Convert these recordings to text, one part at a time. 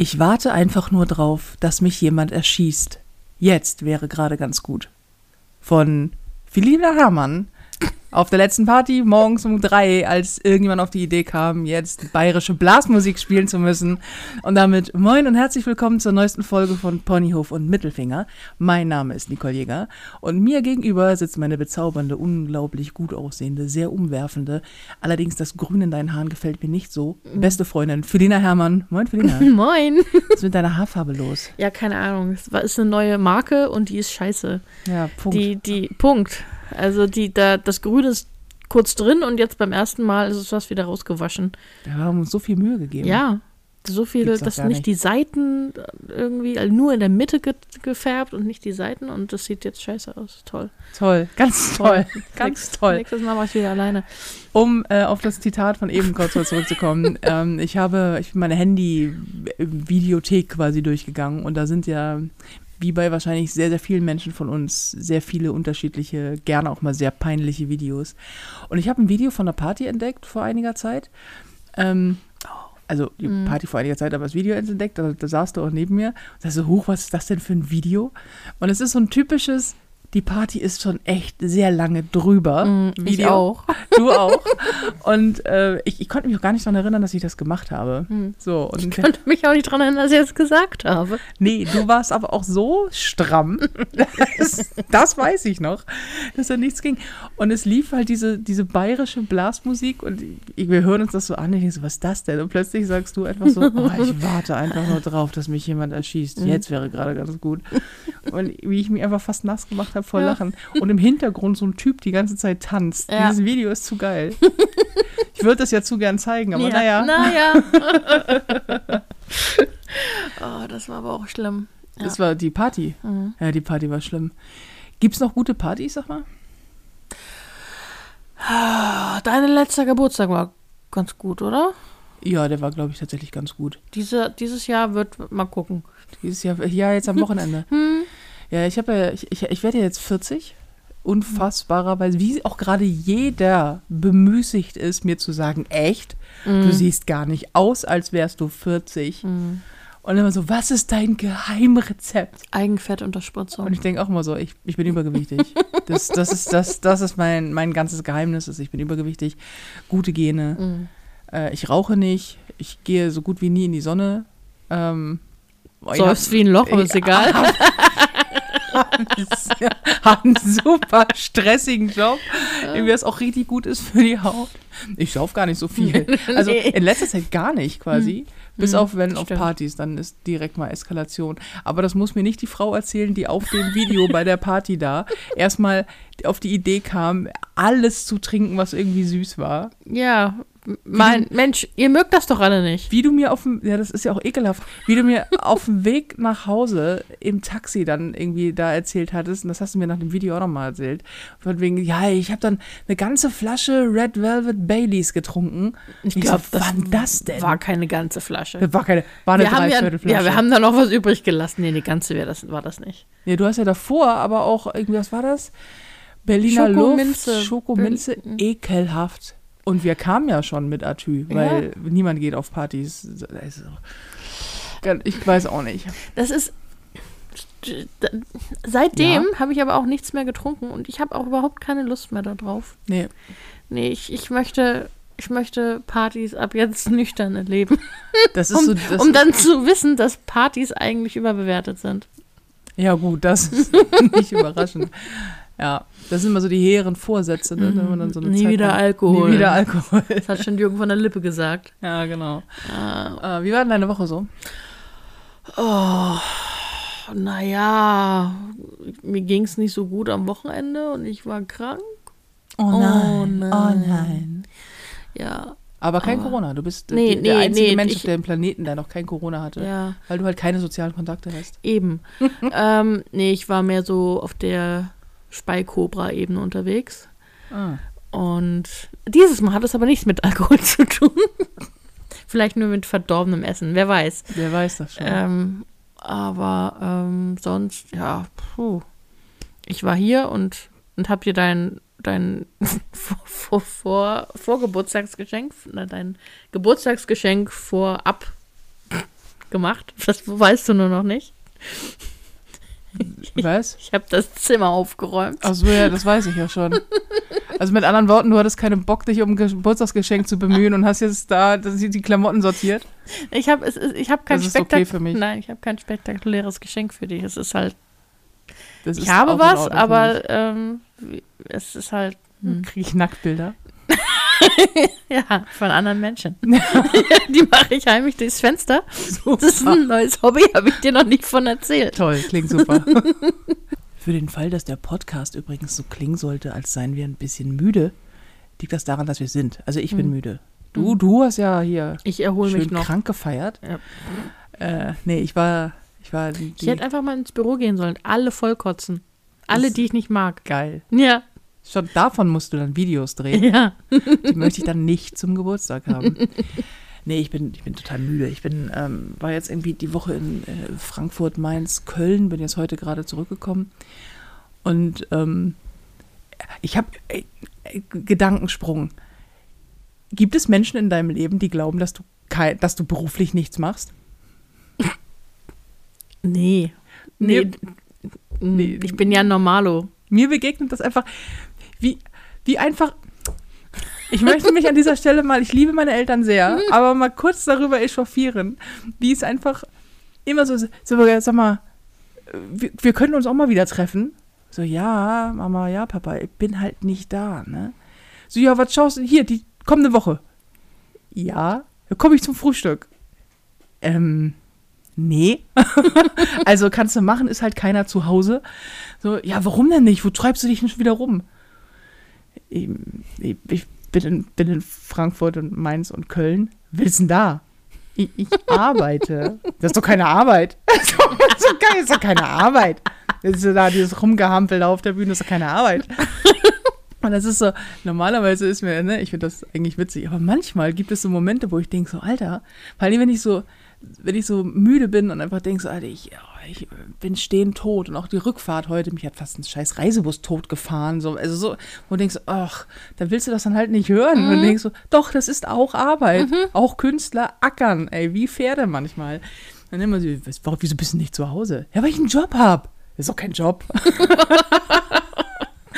Ich warte einfach nur drauf, dass mich jemand erschießt. Jetzt wäre gerade ganz gut. Von Philina Herrmann auf der letzten Party morgens um drei, als irgendjemand auf die Idee kam, jetzt bayerische Blasmusik spielen zu müssen. Und damit moin und herzlich willkommen zur neuesten Folge von Ponyhof und Mittelfinger. Mein Name ist Nicole Jäger und mir gegenüber sitzt meine bezaubernde, unglaublich gut aussehende, sehr umwerfende, allerdings das Grün in deinen Haaren gefällt mir nicht so, beste Freundin Felina Herrmann. Moin Felina. Moin. Was ist mit deiner Haarfarbe los? Ja, keine Ahnung. Es ist eine neue Marke und die ist scheiße. Ja, Punkt. Die, die, Punkt. Also die, da, das Grün ist kurz drin und jetzt beim ersten Mal ist es fast wieder rausgewaschen. Wir haben uns so viel Mühe gegeben. Ja. So viel, dass nicht nicht. die Seiten irgendwie, also nur in der Mitte ge gefärbt und nicht die Seiten und das sieht jetzt scheiße aus. Toll. Toll, ganz toll, ganz Nächstes- toll. Nächstes Mal mache ich wieder alleine. Um äh, auf das Zitat von eben kurz mal zurückzukommen, ähm, ich habe, ich bin meine Handy-Videothek quasi durchgegangen und da sind ja, wie bei wahrscheinlich sehr, sehr vielen Menschen von uns, sehr viele unterschiedliche, gerne auch mal sehr peinliche Videos. Und ich habe ein Video von einer Party entdeckt vor einiger Zeit. Ähm, also die Mhm. Party vor einiger Zeit, aber das Video entdeckt, da, da saß du auch neben mir. Und da so, hoch, was ist das denn für ein Video? Und es ist so ein typisches, die Party ist schon echt sehr lange drüber. Mm, ich Video. auch. Du auch. Und äh, ich, ich konnte mich auch gar nicht daran erinnern, dass ich das gemacht habe. Hm. So, und Ich konnte mich auch nicht dran erinnern, dass ich das gesagt habe. nee, du warst aber auch so stramm. Das, das weiß ich noch, dass da nichts ging. Und es lief halt diese, diese bayerische Blasmusik und ich, wir hören uns das so an. Ich denke so, was ist das denn? Und plötzlich sagst du einfach so, oh, ich warte einfach nur drauf, dass mich jemand erschießt. Jetzt wäre gerade ganz gut. Und wie ich mich einfach fast nass gemacht habe vor Ja. Lachen. Und im Hintergrund so ein Typ die ganze Zeit tanzt. Ja. Dieses Video ist zu geil. Ich würde das ja zu gern zeigen, aber ja. naja. Naja. oh, das war aber auch schlimm. Das war die Party. Mhm. Ja, die Party war schlimm. Gibt's noch gute Partys, sag mal? Ah, Dein letzter Geburtstag war ganz gut, oder? Ja, der war, glaube ich, tatsächlich ganz gut. Diese, dieses Jahr wird mal gucken. Dieses Jahr, ja, jetzt am Wochenende. Hm. Ja, ich habe ja, ich, ich, ich werde ja jetzt 40. Unfassbarerweise, wie auch gerade jeder bemüßigt ist, mir zu sagen, echt, du siehst gar nicht aus, als wärst du 40. Mhm. Und immer so, was ist dein Geheimrezept? Eigenfettunterspritzung. Und ich denke auch immer so, ich, ich bin übergewichtig. Das, das ist, das, das ist mein, mein ganzes Geheimnis, ist, ich bin übergewichtig, gute Gene. Mhm. Äh, ich rauche nicht, ich gehe so gut wie nie in die Sonne. Ähm, Säufst wie ein Loch, aber ist egal. habe einen super stressigen Job, irgendwie das auch richtig gut ist für die Haut. Ich sauf gar nicht so viel. Also Nee. in letzter Zeit gar nicht quasi. Bis Hm, auf wenn auf stimmt. Partys, dann ist direkt mal Eskalation. Aber das muss mir nicht die Frau erzählen, die auf dem Video bei der Party da erstmal auf die Idee kam, alles zu trinken, was irgendwie süß war. Ja, mein Mensch, ihr mögt das doch alle nicht. Wie du mir auf dem, ja, das ist ja auch ekelhaft, wie du mir auf dem Weg nach Hause im Taxi dann irgendwie da erzählt hattest, und das hast du mir nach dem Video auch nochmal erzählt, von wegen, ja, ich habe dann eine ganze Flasche Red Velvet Baileys getrunken. Ich glaube, so, wann das denn? war keine ganze Flasche. Das war keine, war eine haben ja, Dreiviertelflasche. ja, wir haben da noch was übrig gelassen. Nee, die ganze wär das, war das nicht. Ja, du hast ja davor, aber auch irgendwie, was war das? Berliner Schokominze. Luft, Schokominze, ekelhaft. Und wir kamen ja schon mit Atü, weil niemand geht auf Partys. Also, ich weiß auch nicht. Das ist. Seitdem habe ich aber auch nichts mehr getrunken und ich habe auch überhaupt keine Lust mehr darauf. Nee, Nee, ich, ich möchte. Ich möchte Partys ab jetzt nüchtern erleben, das ist um, so. Das um dann zu wissen, dass Partys eigentlich überbewertet sind. Ja, gut, das ist nicht überraschend. Ja, das sind immer so die hehren Vorsätze, ne, wenn man dann so eine. Nie Zeit wieder lang- Alkohol. Nie wieder Alkohol. Das hat schon Jürgen von der Lippe gesagt. Ja, genau. Ah, Äh, wie war denn deine Woche so? oh, naja, mir ging es nicht so gut am Wochenende und ich war krank. Oh nein. Oh nein. Ja, Aber kein Aber- Corona. Du bist Nee, die, der nee, einzige nee, Mensch auf dem Planeten, der noch kein Corona hatte. ja, Weil du halt keine sozialen Kontakte hast. eben. ähm, nee, ich war mehr so auf der Speikobra-Ebene unterwegs. Ah. Und dieses Mal hat es aber nichts mit Alkohol zu tun. Vielleicht nur mit verdorbenem Essen, wer weiß. Wer weiß das schon. Ähm, aber ähm, sonst, ja, puh. Ich war hier und, und hab dir dein, dein vor, vor, vor, na, dein Geburtstagsgeschenk vorab gemacht. Das weißt du nur noch nicht. Was? Ich habe das Zimmer aufgeräumt. Ach so, ja, das weiß ich ja schon. Also mit anderen Worten, du hattest keinen Bock, dich um ein Geburtstagsgeschenk zu bemühen und hast jetzt da die Klamotten sortiert. Ich habe hab kein ist okay für mich. Nein, ich habe kein spektakuläres Geschenk für dich. Es ist halt. Ist ich habe was, aber ähm, es ist halt. Hm. Kriege ich Nacktbilder? Ja, von anderen Menschen. Die mache ich heimlich durchs Fenster. Das ist ein neues Hobby, habe ich dir noch nicht von erzählt. Toll, klingt super. Für den Fall, dass der Podcast übrigens so klingen sollte, als seien wir ein bisschen müde, liegt das daran, dass wir sind. Also ich bin Mhm. müde. Du, du hast ja hier Ich erhole schön mich noch. krank gefeiert. Ja. Äh, nee, ich war, ich war die, Ich hätte einfach mal ins Büro gehen sollen. Alle vollkotzen. Alle, die ich nicht mag. geil. Ja, Schon davon musst du dann Videos drehen. ja. Die möchte ich dann nicht zum Geburtstag haben. Nee, ich bin, ich bin total müde. Ich bin, ähm, war jetzt irgendwie die Woche in äh, Frankfurt, Mainz, Köln, bin jetzt heute gerade zurückgekommen. Und ähm, ich habe äh, äh, Gedankensprung. Gibt es Menschen in deinem Leben, die glauben, dass du, dass du beruflich nichts machst? Nee. Nee. Nee. Ich bin ja ein Normalo. Mir begegnet das einfach, wie, wie einfach. Ich möchte mich an dieser Stelle mal, ich liebe meine Eltern sehr, aber mal kurz darüber echauffieren, wie es einfach immer so, so sag mal, wir, wir können uns auch mal wieder treffen. So, ja, Mama, ja, Papa, ich bin halt nicht da, ne? So, ja, was schaust du? Hier, die kommende Woche. Ja, da komme ich zum Frühstück. Ähm, nee. also kannst du machen, ist halt keiner zu Hause. So, ja, warum denn nicht? Wo treibst du dich denn schon wieder rum? Ich, ich, bin, in, bin in Frankfurt und Mainz und Köln. Willst denn da? Ich, ich arbeite. Das ist doch keine Arbeit. Das ist doch, keine Arbeit. Das ist so da dieses Rumgehampel auf der Bühne, das ist doch keine Arbeit. Und das ist so, normalerweise ist mir, ne, ich finde das eigentlich witzig, aber manchmal gibt es so Momente, wo ich denke, so, Alter, vor allem wenn ich so, wenn ich so müde bin und einfach denke, so, Alter, ich, oh, ich bin stehend tot und auch die Rückfahrt heute, mich hat fast ein scheiß Reisebus tot gefahren, so, also so, wo du denkst, ach, dann willst du das dann halt nicht hören. Und du denkst so, doch, das ist auch Arbeit. Auch Künstler ackern, ey, wie Pferde manchmal. Dann immer so, warum, wieso bist du nicht zu Hause? Ja, weil ich einen Job hab. Das ist doch kein Job.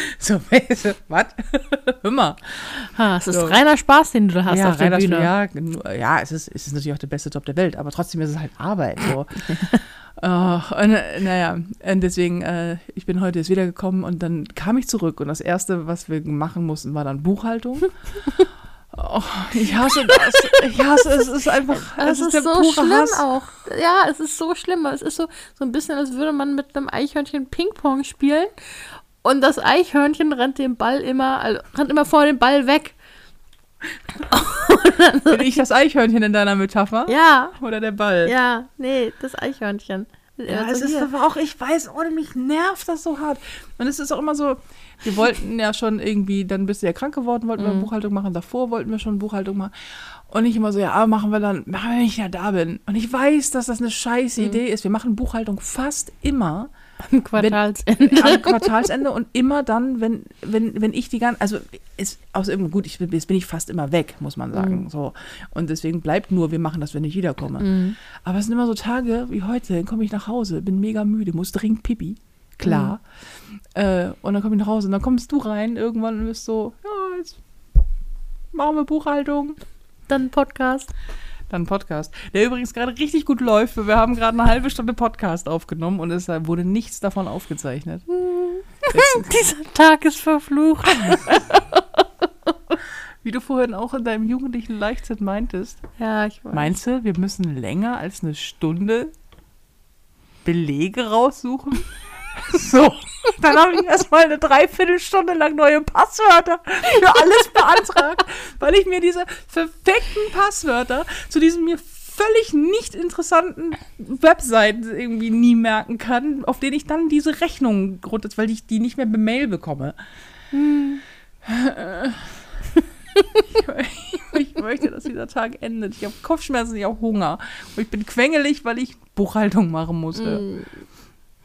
so, was? Mal. Ha, es ist So. reiner Spaß, den du da hast ja, auf der Bühne. ja, ja, es ist, es ist natürlich auch der beste Job der Welt, aber trotzdem ist es halt Arbeit. So. oh, und, naja, und deswegen, äh, ich bin heute jetzt wiedergekommen und dann kam ich zurück und das Erste, was wir machen mussten, war dann Buchhaltung. Oh, ich hasse das. Ich hasse es. Es ist einfach. Es es ist, der so schlimm Hass. auch. Ja, es ist so schlimm. Es ist so, so ein bisschen, als würde man mit einem Eichhörnchen Ping-Pong spielen und das Eichhörnchen rennt den Ball immer, also rennt immer vor dem Ball weg. Bin ich das Eichhörnchen in deiner Metapher? Ja, Oder der Ball? ja, nee, das Eichhörnchen. Ja, Also es ist aber auch, ich weiß, ohne mich nervt das so hart. Und es ist auch immer so, wir wollten ja schon irgendwie, dann bist du ja krank geworden, wollten wir Buchhaltung machen, davor wollten wir schon Buchhaltung machen. Und ich immer so, ja, machen wir dann, machen wir, wenn ich ja da bin. Und ich weiß, dass das eine scheiß Idee ist. Wir machen Buchhaltung fast immer am Quartalsende. am Quartalsende und immer dann, wenn, wenn, wenn ich die ganze, also ist aus irgendeinem, gut, ich, jetzt bin ich fast immer weg, muss man sagen. So. Und deswegen bleibt nur, wir machen das, wenn ich wiederkomme. Mhm. Aber es sind immer so Tage wie heute, dann komme ich nach Hause, bin mega müde, muss dringend pipi, klar. Äh, und dann komme ich nach Hause und dann kommst du rein irgendwann und bist so, ja, jetzt machen wir Buchhaltung. Dann Podcast. Dann Podcast. Der übrigens gerade richtig gut läuft. weil Wir haben gerade eine halbe Stunde Podcast aufgenommen und es wurde nichts davon aufgezeichnet. Dieser Tag ist verflucht. wie du vorhin auch in deinem jugendlichen Leichtsinn meintest. Ja, ich weiß. Meinst du, wir müssen länger als eine Stunde Belege raussuchen? So, dann habe ich erstmal eine Dreiviertelstunde lang neue Passwörter für alles beantragt, weil ich mir diese verfickten Passwörter zu diesen mir völlig nicht interessanten Webseiten irgendwie nie merken kann, auf denen ich dann diese Rechnungen runter, weil ich die nicht mehr per Mail bekomme. Ich, ich möchte, dass dieser Tag endet. Ich habe Kopfschmerzen, ich habe Hunger. Und ich bin quengelig, weil ich Buchhaltung machen musste.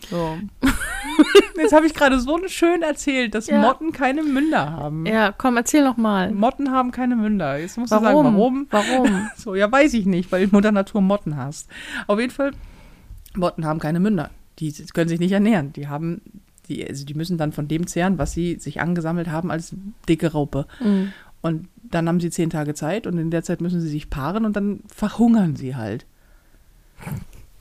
So. Jetzt habe ich gerade so schön erzählt, dass Ja. Motten keine Münder haben. Ja, komm, erzähl noch mal. Motten haben keine Münder. Jetzt musst du Warum? sagen, warum? Warum? So, ja, weiß ich nicht, weil Mutter Natur Motten hast. Auf jeden Fall, Motten haben keine Münder. Die können sich nicht ernähren. Die haben, die, also die müssen dann von dem zehren, was sie sich angesammelt haben als dicke Raupe. Mhm. Und dann haben sie zehn Tage Zeit und in der Zeit müssen sie sich paaren und dann verhungern sie halt.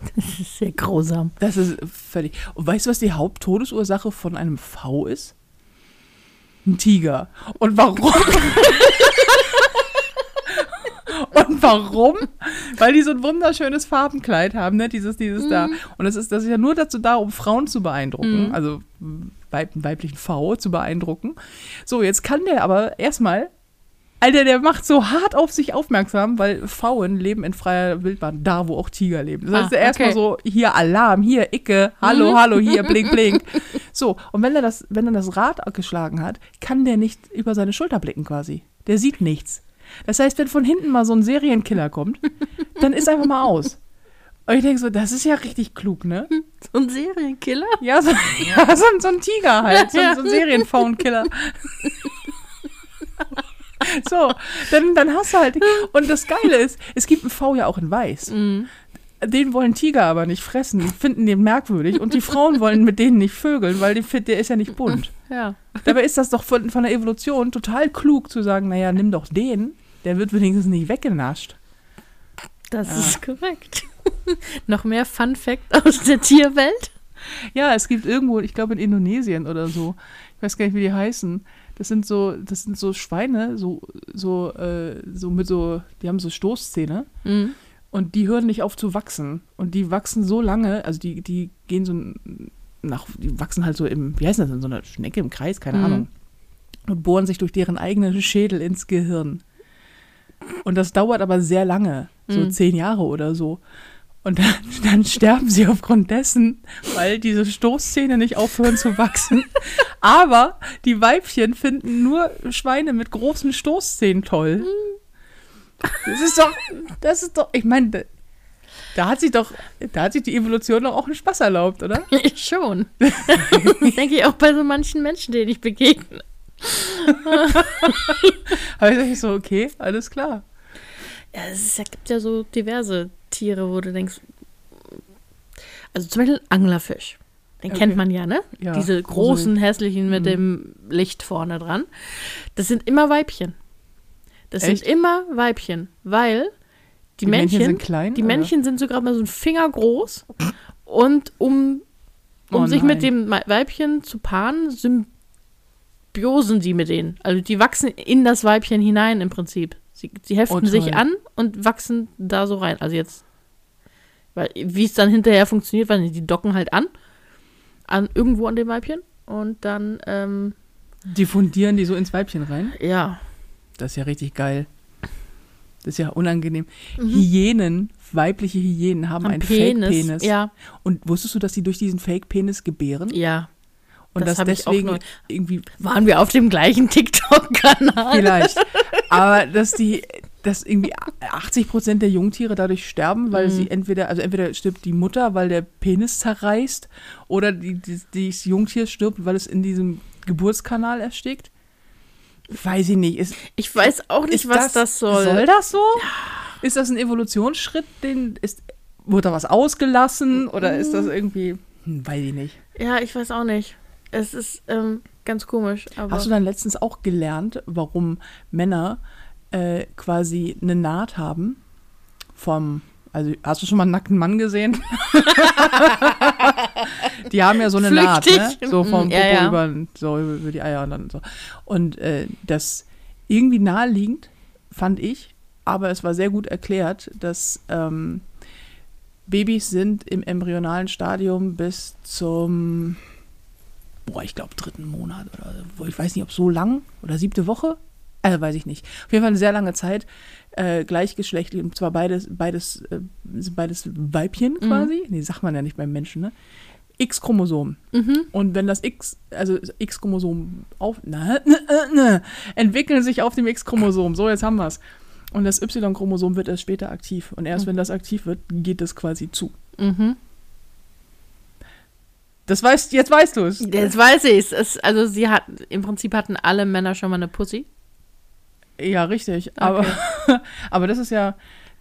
Das ist sehr grausam. Das ist völlig. Und weißt du, was die Haupttodesursache von einem V ist? Ein Tiger. Und warum? Und warum? Weil die so ein wunderschönes Farbenkleid haben, ne? Dieses, dieses da. Und das ist, das ist ja nur dazu da, um Frauen zu beeindrucken. Also Weib, weiblichen V zu beeindrucken. So, jetzt kann der aber erstmal. Alter, der macht so hart auf sich aufmerksam, weil Pfauen leben in freier Wildbahn, da wo auch Tiger leben. Das heißt, Ah, erstmal okay. so, hier Alarm, hier Icke, hallo, hallo, hier, blink, blink. So, und wenn er das, wenn er das Rad geschlagen hat, kann der nicht über seine Schulter blicken quasi. Der sieht nichts. Das heißt, wenn von hinten mal so ein Serienkiller kommt, dann ist einfach mal aus. Und ich denke so, das ist ja richtig klug, ne? So ein Serienkiller? Ja, so, ja, so, ein- so ein Tiger halt, so, ein- so ein Serienfaunkiller. So, dann, dann hast du halt. Und das Geile ist, es gibt einen V ja auch in Weiß. Mhm. Den wollen Tiger aber nicht fressen, die finden den merkwürdig. Und die Frauen wollen mit denen nicht vögeln, weil die, find- der ist ja nicht bunt. Ja. Dabei ist das doch von, von der Evolution total klug zu sagen, naja, nimm doch den, der wird wenigstens nicht weggenascht. Das Ja. ist korrekt. Noch mehr Fun Fact aus der Tierwelt? Ja, es gibt irgendwo, ich glaube in Indonesien oder so, ich weiß gar nicht, wie die heißen. Das sind so, das sind so Schweine, so, so, äh, so mit so, die haben so Stoßzähne Mhm. und die hören nicht auf zu wachsen. Und die wachsen so lange, also die, die gehen so nach, die wachsen halt so im, wie heißt das denn, so eine Schnecke im Kreis, keine Mhm. Ahnung. Und bohren sich durch deren eigenen Schädel ins Gehirn. Und das dauert aber sehr lange, so Mhm. zehn Jahre oder so. Und dann, dann sterben sie aufgrund dessen, weil diese Stoßzähne nicht aufhören zu wachsen. Aber die Weibchen finden nur Schweine mit großen Stoßzähnen toll. Das ist doch, das ist doch, ich meine, da, hat sich doch, da hat sich die Evolution doch auch einen Spaß erlaubt, oder? Ich schon. Das denke ich auch bei so manchen Menschen, denen ich begegne. Aber ich dachte so, okay, alles klar. Ja, es ist, gibt ja so diverse Tiere, wo du denkst. Also zum Beispiel Anglerfisch. Den Okay. kennt man ja, ne? Ja, Diese großen, hässlichen mit Mhm. dem Licht vorne dran. Das sind immer Weibchen. Das Echt? sind immer Weibchen, weil die, Die Männchen, Männchen sind klein, die oder? Männchen sind so gerade mal so ein Finger groß und um, um Oh sich mit dem Weibchen zu paaren, symbiosen die mit denen. Also die wachsen in das Weibchen hinein im Prinzip. Sie, sie heften Oh, sich an und wachsen da so rein. Also jetzt, weil wie es dann hinterher funktioniert, weil die docken halt an, an irgendwo an dem Weibchen und dann, ähm, Diffundieren die so ins Weibchen rein? ja. Das ist ja richtig geil. Das ist ja unangenehm. Mhm. Hyänen, weibliche Hyänen haben Am einen Penis. Fake-Penis. Ja, Und wusstest du, dass die durch diesen Fake-Penis gebären? ja. Und das dass deswegen neu- irgendwie Waren wir auf dem gleichen TikTok-Kanal? vielleicht. aber dass die, dass irgendwie 80 Prozent der Jungtiere dadurch sterben, weil Mhm. sie entweder, also entweder stirbt die Mutter, weil der Penis zerreißt, oder die, die, das Jungtier stirbt, weil es in diesem Geburtskanal erstickt. Weiß ich nicht. Ist, Ich weiß auch nicht, ist was das, soll. Soll das so? Ist das ein Evolutionsschritt? Den ist, wurde da was ausgelassen? Oder ist Mhm. das irgendwie. Hm, weiß ich nicht. Ja, ich weiß auch nicht. Es ist ähm, ganz komisch. Hast du dann letztens auch gelernt, warum Männer äh, quasi eine Naht haben? Vom. Also, hast du schon mal einen nackten Mann gesehen? die haben ja so eine Naht, ne? Flüchtig. So vom Mm, Popo ja, ja. Über, so über, die Eier und dann so. Und äh, das irgendwie naheliegend, fand ich, aber es war sehr gut erklärt, dass ähm, Babys sind im embryonalen Stadium bis zum, boah, ich glaube dritten Monat oder wo ich weiß nicht, ob so lang oder siebte Woche, also weiß ich nicht. Auf jeden Fall eine sehr lange Zeit äh, gleichgeschlechtlich und zwar beides, beides, äh, beides Weibchen Mhm. quasi. Nee, sagt man ja nicht beim Menschen, ne? X-Chromosom. Mhm. Und wenn das X, also X-Chromosom auf, na, na, na, na, entwickeln sich auf dem X-Chromosom. So, jetzt haben wir es. Und das Y-Chromosom wird erst später aktiv. Und erst Mhm. wenn das aktiv wird, geht das quasi zu. Mhm. Das weißt, jetzt weißt du es. Jetzt weiß ich es. Also sie hat, im Prinzip hatten alle Männer schon mal eine Pussy. Ja, richtig. Aber, aber das ist ja,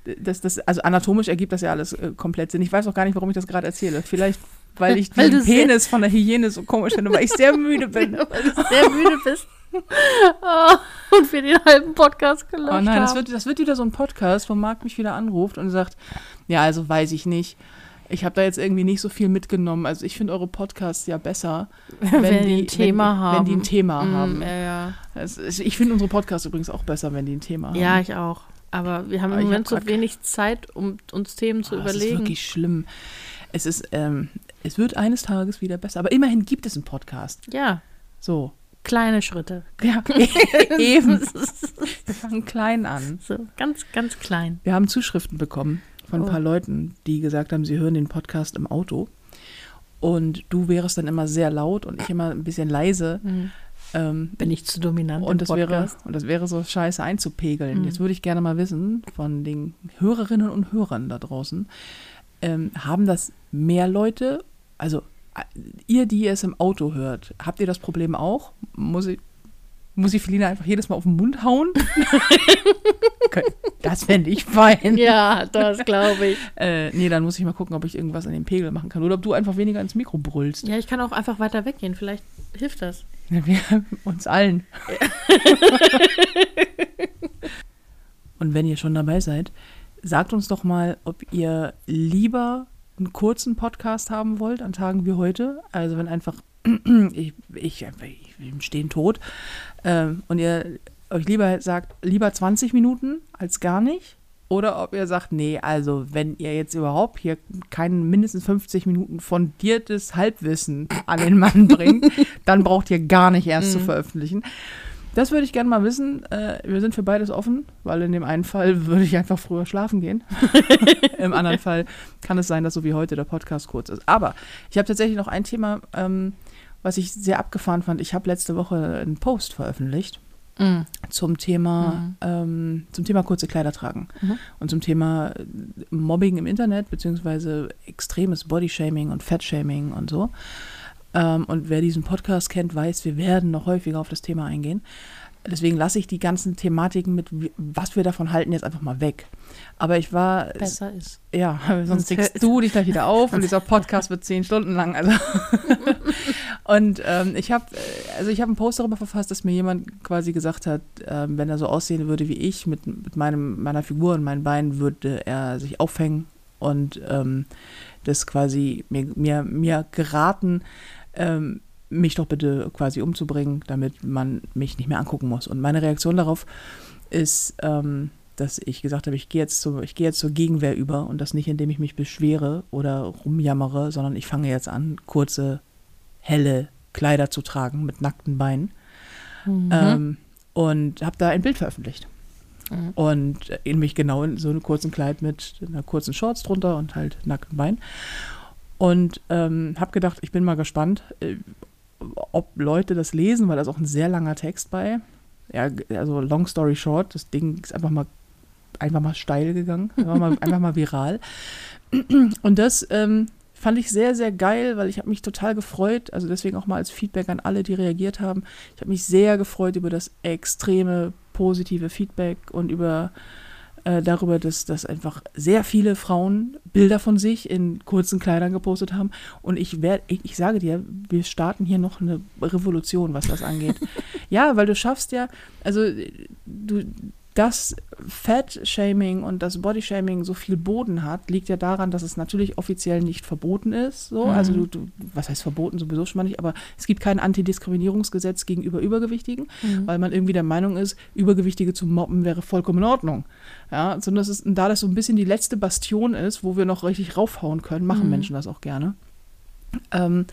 das, das, also anatomisch ergibt das ja alles äh, komplett Sinn. Ich weiß auch gar nicht, warum ich das gerade erzähle. Vielleicht, weil ich Weil den Penis von der Hygiene so komisch finde, weil ich sehr müde bin. Weil du sehr müde bist. Oh, und wir den halben Podcast gelöscht Oh nein, das haben. wird, das wird wieder so ein Podcast, wo Marc mich wieder anruft und sagt, ja, also weiß ich nicht. Ich habe da jetzt irgendwie nicht so viel mitgenommen. Also ich finde eure Podcasts ja besser, Wenn die ein Thema wenn, haben. Wenn die ein Thema Mm, haben. Ja, ja. Ist- ich finde unsere Podcasts übrigens auch besser, wenn die ein Thema haben. ja, ich auch. Aber wir haben Aber im Moment hab so wenig Zeit, um uns Themen zu Ah, Es ist überlegen. wirklich schlimm. Es ist, ähm, es wird eines Tages wieder besser. Aber immerhin gibt es einen Podcast. Ja, So. kleine Schritte. Ja, eben. Wir fangen klein an. So, ganz, ganz klein. Wir haben Zuschriften bekommen von ein Oh. paar Leuten, die gesagt haben, sie hören den Podcast im Auto. Und du wärst dann immer sehr laut und ich immer ein bisschen leise. Ähm, Bin ich zu dominant und im das, wäre, Podcast? und das wäre so scheiße einzupegeln. Mhm. Jetzt würde ich gerne mal wissen von den Hörerinnen und Hörern da draußen, ähm, haben das mehr Leute, also äh, ihr, die es im Auto hört, habt ihr das Problem auch? Muss ich, muss ich Felina einfach jedes Mal auf den Mund hauen? Okay, das fände ich fein. Ja, das glaube ich. Äh, nee, dann muss ich mal gucken, ob ich irgendwas an dem Pegel machen kann. Oder ob du einfach weniger ins Mikro brüllst. Ja, ich kann auch einfach weiter weggehen. Vielleicht hilft das. Wir, uns allen. Und wenn ihr schon dabei seid, sagt uns doch mal, ob ihr lieber einen kurzen Podcast haben wollt an Tagen wie heute. Also wenn einfach ich, ich, ich stehen tot ähm, und ihr euch lieber sagt, lieber 20 Minuten als gar nicht. Oder ob ihr sagt, nee, also wenn ihr jetzt überhaupt hier kein mindestens 50 Minuten fundiertes Halbwissen an den Mann bringt, dann braucht ihr gar nicht erst zu veröffentlichen. Das würde ich gerne mal wissen. Äh, wir sind für beides offen, weil in dem einen Fall würde ich einfach früher schlafen gehen. Im anderen Fall kann es sein, dass so wie heute der Podcast kurz ist. Aber ich habe tatsächlich noch ein Thema, ähm, was ich sehr abgefahren fand. Ich habe letzte Woche einen Post veröffentlicht Mhm. zum Thema, ähm, zum Thema kurze Kleider tragen Mhm. und zum Thema Mobbing im Internet, beziehungsweise extremes Bodyshaming und Fettshaming und so. Ähm, und wer diesen Podcast kennt, weiß, wir werden noch häufiger auf das Thema eingehen. Deswegen lasse ich die ganzen Thematiken mit, was wir davon halten, jetzt einfach mal weg. Aber ich war, Besser ist. ja, sonst hört- du dich gleich wieder auf und dieser Podcast wird zehn Stunden lang. Also. und ähm, ich habe also ich habe einen Post darüber verfasst, dass mir jemand quasi gesagt hat, ähm, wenn er so aussehen würde wie ich mit, mit meinem, meiner Figur und meinen Beinen, würde er sich aufhängen und ähm, das quasi mir, mir, mir geraten, ähm, mich doch bitte quasi umzubringen, damit man mich nicht mehr angucken muss. Und meine Reaktion darauf ist, ähm, dass ich gesagt habe, ich gehe jetzt, zu, ich gehe jetzt zur Gegenwehr über und das nicht, indem ich mich beschwere oder rumjammere, sondern ich fange jetzt an, kurze, helle Kleider zu tragen mit nackten Beinen. Mhm. Ähm, und habe da ein Bild veröffentlicht. Mhm. Und in mich genau in so einem kurzen Kleid mit einer kurzen Shorts drunter und halt nackten Beinen. Und ähm, habe gedacht, ich bin mal gespannt, äh, ob Leute das lesen, weil da ist auch ein sehr langer Text bei. Ja, also long story short, das Ding ist einfach mal einfach mal steil gegangen, einfach mal, einfach mal viral. Und das ähm, fand ich sehr, sehr geil, weil ich habe mich total gefreut, also deswegen auch mal als Feedback an alle, die reagiert haben. Ich habe mich sehr gefreut über das extreme positive Feedback und über äh, darüber, dass, dass einfach sehr viele Frauen Bilder von sich in kurzen Kleidern gepostet haben. Und ich werde, ich, ich sage dir, wir starten hier noch eine Revolution, was das angeht. ja, weil du schaffst ja, also du, das Fat-Shaming und das Body-Shaming so viel Boden hat, liegt ja daran, dass es natürlich offiziell nicht verboten ist. So. Mhm. Also du, du, was heißt verboten sowieso schon mal nicht, aber es gibt kein Antidiskriminierungsgesetz gegenüber Übergewichtigen, Mhm. weil man irgendwie der Meinung ist, Übergewichtige zu mobben wäre vollkommen in Ordnung. Ja, sondern das ist, da das so ein bisschen die letzte Bastion ist, wo wir noch richtig raufhauen können, machen Mhm. Menschen das auch gerne. Ähm,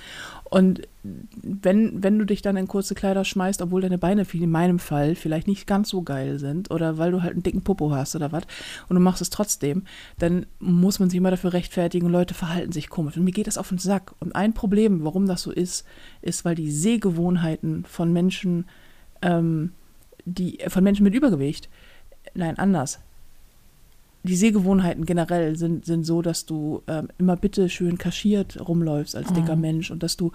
und wenn, wenn du dich dann in kurze Kleider schmeißt, obwohl deine Beine in meinem Fall vielleicht nicht ganz so geil sind oder weil du halt einen dicken Popo hast oder was und du machst es trotzdem, dann muss man sich immer dafür rechtfertigen, Leute verhalten sich komisch. Und mir geht das auf den Sack. Und ein Problem, warum das so ist, ist, weil die Sehgewohnheiten von Menschen, ähm, die, von Menschen mit Übergewicht, nein, anders. Die Sehgewohnheiten generell sind, sind so, dass du ähm, immer bitte schön kaschiert rumläufst als dicker Mhm. Mensch und dass du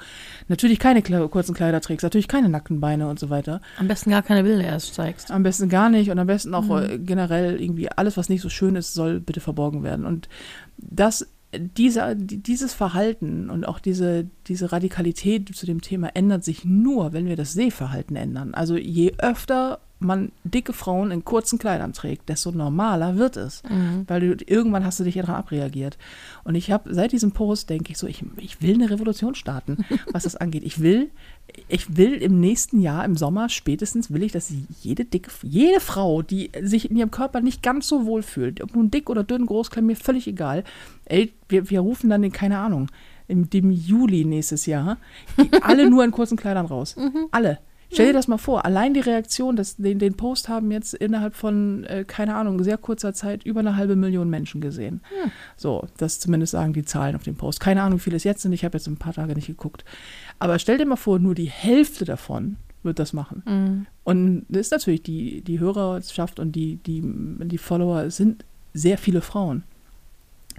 natürlich keine Kle kurzen Kleider trägst, natürlich keine nackten Beine und so weiter. Am besten gar keine Bilder erst zeigst. Am besten gar nicht und am besten auch Mhm. äh, generell irgendwie alles, was nicht so schön ist, soll bitte verborgen werden. Und das, dieser, die- dieses Verhalten und auch diese, diese Radikalität zu dem Thema ändert sich nur, wenn wir das Sehverhalten ändern. Also je öfter man dicke Frauen in kurzen Kleidern trägt, desto normaler wird es. Mhm. Weil du, irgendwann hast du dich ja daran abreagiert. Und ich habe seit diesem Post, denke ich so, ich, ich will eine Revolution starten, was das angeht. Ich will, ich will im nächsten Jahr, im Sommer spätestens, will ich, dass jede dicke, jede Frau, die sich in ihrem Körper nicht ganz so wohl fühlt, ob nun dick oder dünn, groß, klein, mir völlig egal, ey, wir, wir rufen dann den, keine Ahnung, im dem Juli nächstes Jahr, alle nur in kurzen Kleidern raus. Alle. Stell dir das mal vor, allein die Reaktion, das, den, den Post haben jetzt innerhalb von, äh, keine Ahnung, sehr kurzer Zeit über eine halbe Million Menschen gesehen. So, das zumindest sagen die Zahlen auf dem Post. Keine Ahnung, wie viele es jetzt sind, ich habe jetzt ein paar Tage nicht geguckt. Aber stell dir mal vor, nur die Hälfte davon wird das machen. Mhm. Und das ist natürlich die, die Hörerschaft und die, die, die Follower sind sehr viele Frauen.